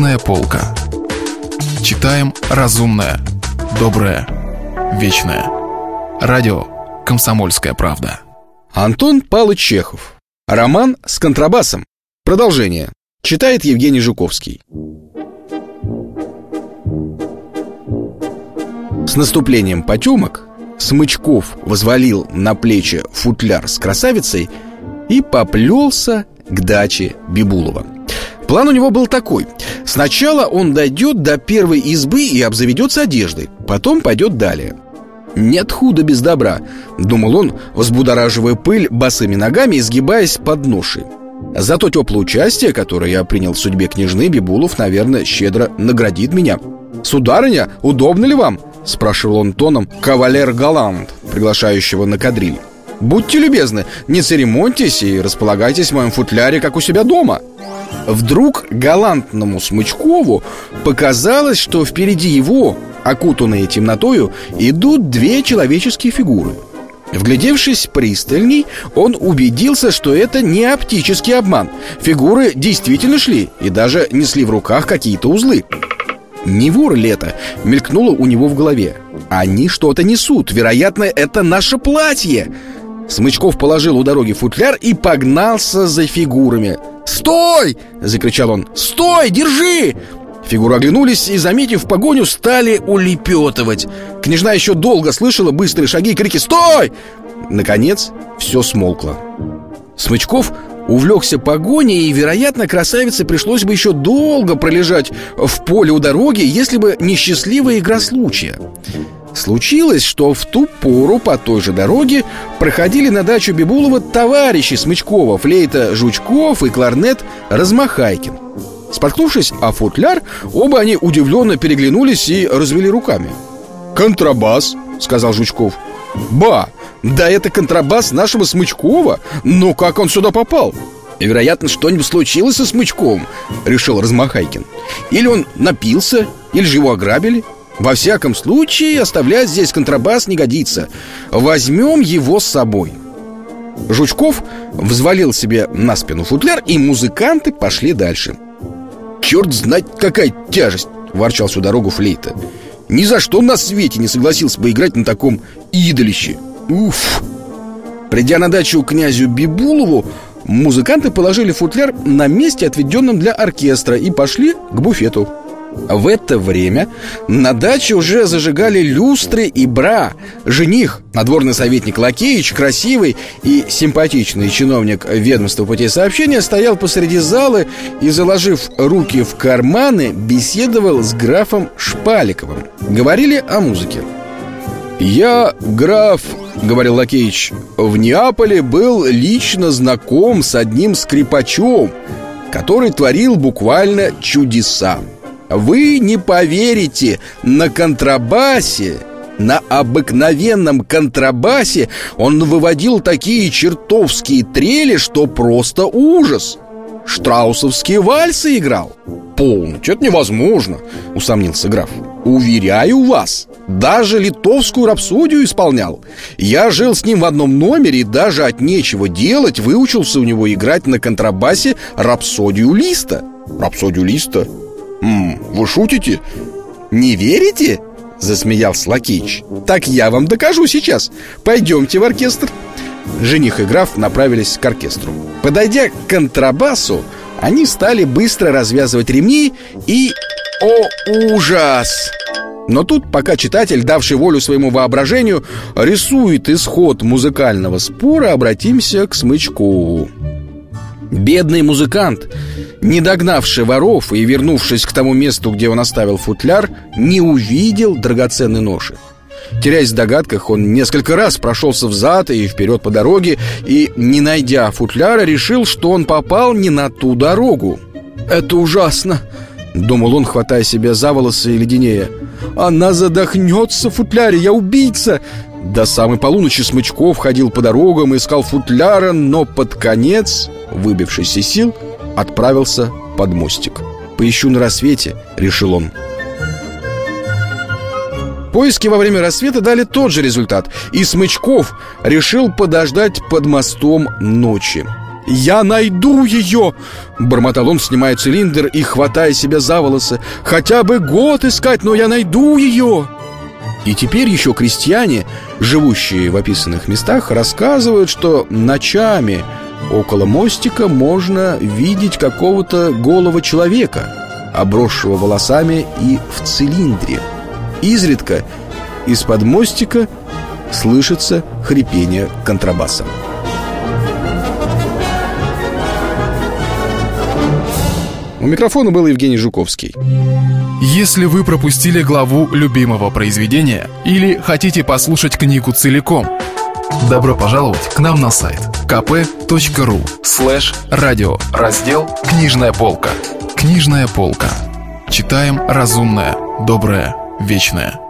Книжная полка. Читаем разумное, доброе, вечное. Радио «Комсомольская правда». Антон Павлович Чехов. Роман с контрабасом. Продолжение. Читает Евгений Жуковский. С наступлением потемок Смычков возвалил на плечи футляр с красавицей и поплелся к даче Бибулова. План у него был такой. Сначала он дойдет до первой избы и обзаведется одеждой, потом пойдет далее. «Нет худа без добра», — думал он, взбудораживая пыль босыми ногами и сгибаясь под ношей. За то теплое участие, которое я принял в судьбе княжны, Бибулов, наверное, щедро наградит меня. «Сударыня, удобно ли вам?» — спрашивал он тоном кавалер Галант, приглашающего на кадриль. «Будьте любезны, не церемоньтесь и располагайтесь в моем футляре, как у себя дома». Вдруг галантному Смычкову показалось, что впереди его, окутанные темнотою, идут две человеческие фигуры. Вглядевшись пристальней, он убедился, что это не оптический обман. Фигуры действительно шли и даже несли в руках какие-то узлы. Не вор ли это? Мелькнуло у него в голове. Они что-то несут. Вероятно, это наше платье. Смычков положил у дороги футляр и погнался за фигурами. «Стой!» — закричал он. «Стой! Держи!» Фигуры оглянулись и, заметив погоню, стали улепетывать. Княжна еще долго слышала быстрые шаги и крики «Стой!» Наконец, все смолкло. Смычков увлекся погоней, и, вероятно, красавице пришлось бы еще долго пролежать в поле у дороги, если бы не счастливая игра случая. Случилось, что в ту пору по той же дороге проходили на дачу Бибулова товарищи Смычкова, флейта Жучков и кларнет Размахайкин. Споткнувшись о футляр, оба они удивленно переглянулись и развели руками. «Контрабас», — сказал Жучков. «Ба, да это контрабас нашего Смычкова, но как он сюда попал?» «Вероятно, что-нибудь случилось со Смычковым», — решил Размахайкин. «Или он напился, или же его ограбили». Во всяком случае, оставлять здесь контрабас не годится. Возьмем его с собой. Жучков взвалил себе на спину футляр, и музыканты пошли дальше. «Черт знать, какая тяжесть!» — ворчал всю дорогу флейта. «Ни за что на свете не согласился бы играть на таком идолище! Уф!» Придя на дачу князю Бибулову, музыканты положили футляр на месте, отведенном для оркестра, и пошли к буфету. В это время на даче уже зажигали люстры и бра. Жених, надворный советник Лакеич, красивый и симпатичный чиновник ведомства путей сообщения Стоял посреди зала и, заложив руки в карманы, беседовал с графом Шпаликовым. Говорили о музыке. «Я, граф, — говорил Лакеич, — в Неаполе был лично знаком с одним скрипачом Который творил буквально чудеса вы не поверите, на контрабасе на обыкновенном контрабасе он выводил такие чертовские трели, что просто ужас. Штраусовские вальсы играл. Полностью, это невозможно, усомнился граф. Уверяю вас, даже литовскую рапсодию исполнял. Я жил с ним в одном номере и даже от нечего делать выучился у него играть на контрабасе рапсодию Листа. Рапсодию Листа? М -м, «Вы шутите? Не верите?» Засмеялся Лакич «Так я вам докажу сейчас Пойдемте в оркестр» Жених и граф направились к оркестру Подойдя к контрабасу Они стали быстро развязывать ремни И... О, ужас! Но тут, пока читатель, давший волю своему воображению, рисует исход музыкального спора, обратимся к Смычкову. Бедный музыкант, не догнавший воров и вернувшись к тому месту, где он оставил футляр, не увидел драгоценной ноши. Теряясь в догадках, он несколько раз прошелся взад и вперед по дороге и, не найдя футляра, решил, что он попал не на ту дорогу. «Это ужасно!» — думал он, хватая себя за волосы и леденее. «Она задохнется в футляре! Я убийца!» До самой полуночи Смычков ходил по дорогам, искал футляра, но под конец выбившись сил, отправился под мостик. «Поищу на рассвете», — решил он. Поиски во время рассвета дали тот же результат, и Смычков решил подождать под мостом ночи. «Я найду ее!» Бормотал он, снимая цилиндр и хватая себя за волосы. «Хотя бы год искать, но я найду ее!» И теперь еще крестьяне, живущие в описанных местах, рассказывают, что ночами около мостика можно видеть какого-то голого человека, обросшего волосами и в цилиндре. Изредка из-под мостика слышится хрипение контрабаса. У микрофона был Евгений Жуковский. Если вы пропустили главу любимого произведения или хотите послушать книгу целиком, добро пожаловать к нам на сайт kp.ru слэш радио раздел «Книжная полка». Книжная полка. Читаем разумное, доброе, вечное.